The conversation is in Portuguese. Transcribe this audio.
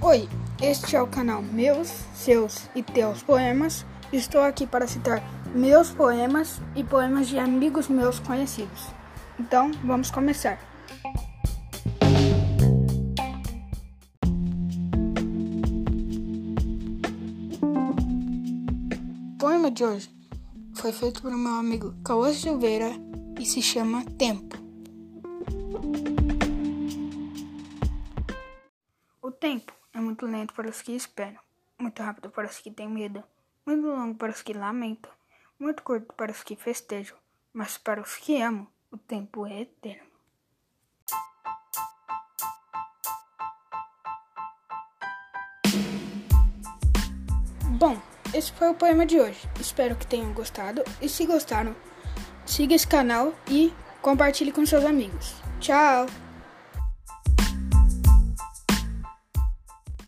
Oi, este é o canal Meus, Seus e Teus Poemas. Estou aqui para citar meus poemas e poemas de amigos meus conhecidos. Então, vamos começar. O poema de hoje foi feito por meu amigo Cauã Silveira e se chama Tempo. Tempo é muito lento para os que esperam, muito rápido para os que têm medo, muito longo para os que lamentam, muito curto para os que festejam, mas para os que amam, o tempo é eterno. Bom, esse foi o poema de hoje. Espero que tenham gostado e se gostaram, siga esse canal e compartilhe com seus amigos. Tchau!